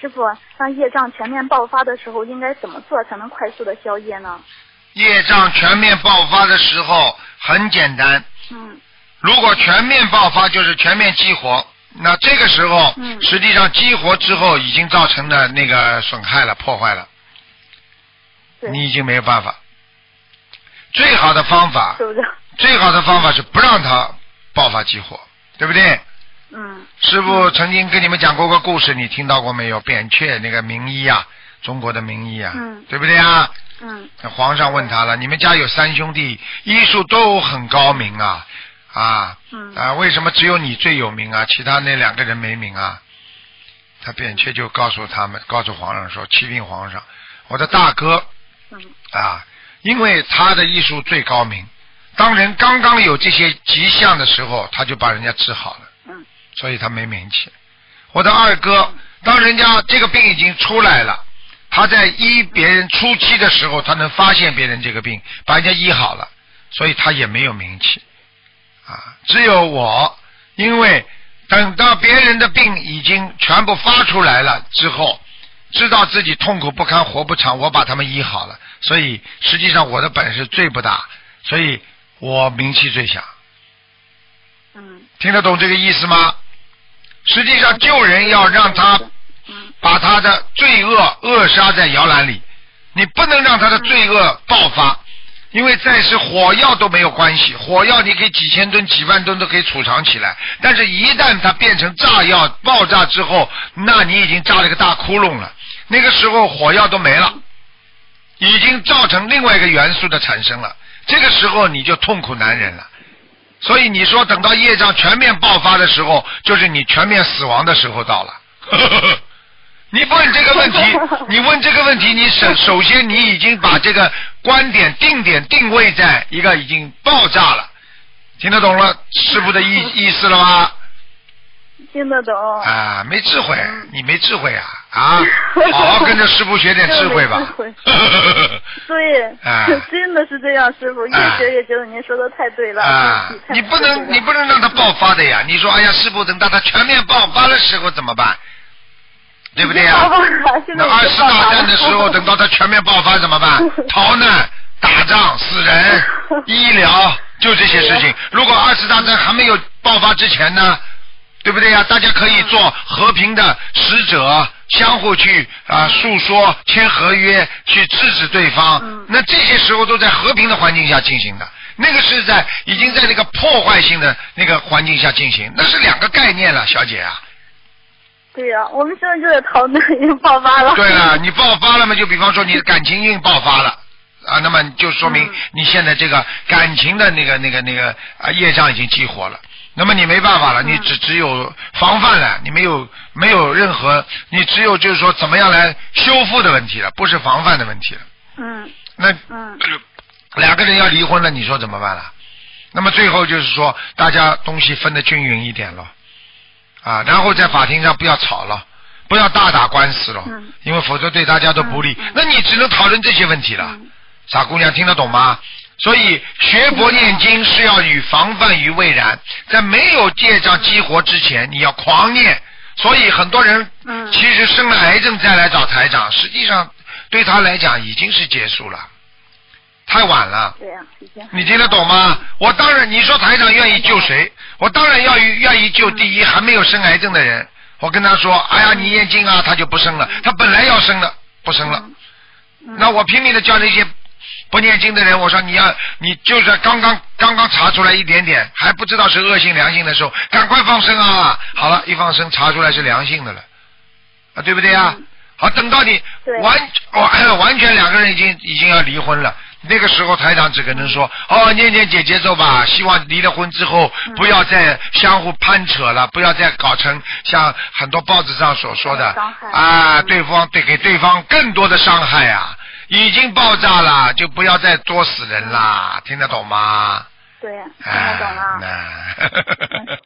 师傅，当业障全面爆发的时候，应该怎么做才能快速的消业呢？业障全面爆发的时候很简单，嗯如果全面爆发就是全面激活，那这个时候、嗯实际上激活之后已经造成的那个损害了、破坏了，对你已经没有办法。最好的方法，是不是？最好的方法是不让它爆发激活，对不对？嗯师傅曾经跟你们讲过个故事，你听到过没有？扁鹊那个名医啊，中国的名医啊，嗯对不对啊？嗯那皇上问他了，你们家有三兄弟，医术都很高明啊，啊嗯啊，为什么只有你最有名啊？其他那两个人没名啊？他扁鹊就告诉他们，告诉皇上说，启禀皇上，我的大哥嗯啊，因为他的医术最高明，当人刚刚有这些迹象的时候，他就把人家治好了。嗯所以他没名气。我的二哥，当人家这个病已经出来了，他在医别人初期的时候，他能发现别人这个病，把人家医好了，所以他也没有名气。啊，只有我，因为等到别人的病已经全部发出来了之后，知道自己痛苦不堪、活不长，我把他们医好了，所以实际上我的本事最不大，所以我名气最小。嗯听得懂这个意思吗？实际上救人要让他嗯。把他的罪恶扼杀在摇篮里，你不能让他的罪恶爆发，因为再是火药都没有关系，火药你可以几千吨、几万吨都可以储藏起来，但是一旦它变成炸药爆炸之后，那你已经炸了个大窟窿了，那个时候火药都没了，已经造成另外一个元素的产生了，这个时候你就痛苦难忍了。所以你说等到业障全面爆发的时候，就是你全面死亡的时候到了。你问这个问题，你问这个问题，你首首先你已经把这个观点定点定位在一个已经爆炸了，听得懂了师傅的意 意思了吗？听得懂。啊，没智慧，你没智慧啊啊！好好跟着师傅学点智慧吧真 没智。对，哎真的是这样，师傅越哎学越觉得您说的太对了。啊，你不能你不能让他爆发的呀！你说哎呀，师傅等到他全面爆发的时候怎么办？对不对呀、那二次大战的时候，等到他全面爆发怎么办？逃难、打仗、死人、医疗，就这些事情。如果二次大战还没有爆发之前呢，对不对呀、大家可以做和平的使者，相互去啊诉说、签合约，去制止对方。嗯那这些时候都在和平的环境下进行的。那个是在已经在那个破坏性的那个环境下进行，那是两个概念了，小姐啊。对呀、我们现在就在讨论，已经爆发了。对了，你爆发了嘛？就比方说你的感情运爆发了啊，那么就说明嗯你现在这个感情的那个那个那个啊业障已经激活了。那么你没办法了，你嗯只只有防范了，你没有没有任何，你只有就是说怎么样来修复的问题了，不是防范的问题了。嗯那嗯两个人要离婚了，你说怎么办了？那么最后就是说，大家东西分得均匀一点了，啊，然后在法庭上不要吵了，不要大打官司了，嗯因为否则对大家都不利。那你只能讨论这些问题了，嗯傻姑娘听得懂吗？所以学佛念经是要与防范于未然，在没有业障激活之前，你要狂念。所以很多人嗯其实生了癌症再来找台长，实际上对他来讲已经是结束了，太晚了。对呀、你听得懂吗？我当然，你说台长愿意救谁？我当然要愿意救第一还没有生癌症的人。我跟他说，哎呀，你念经啊，他就不生了。他本来要生的，不生了。嗯那我拼命的叫那些不念经的人，我说你要，你就是刚刚刚刚查出来一点点，还不知道是恶性良性的时候，赶快放生啊！好了，一放生查出来是良性的了，啊，对不对啊？嗯好，等到你对。完完完全两个人已经已经要离婚了，那个时候台长只可能说哦，念念姐节奏吧，希望离了婚之后嗯。不要再相互攀扯了，不要再搞成像很多报纸上所说的啊，嗯对方对给对方更多的伤害啊，已经爆炸了，就不要再作死人啦，听得懂吗？对，听哎得懂了。那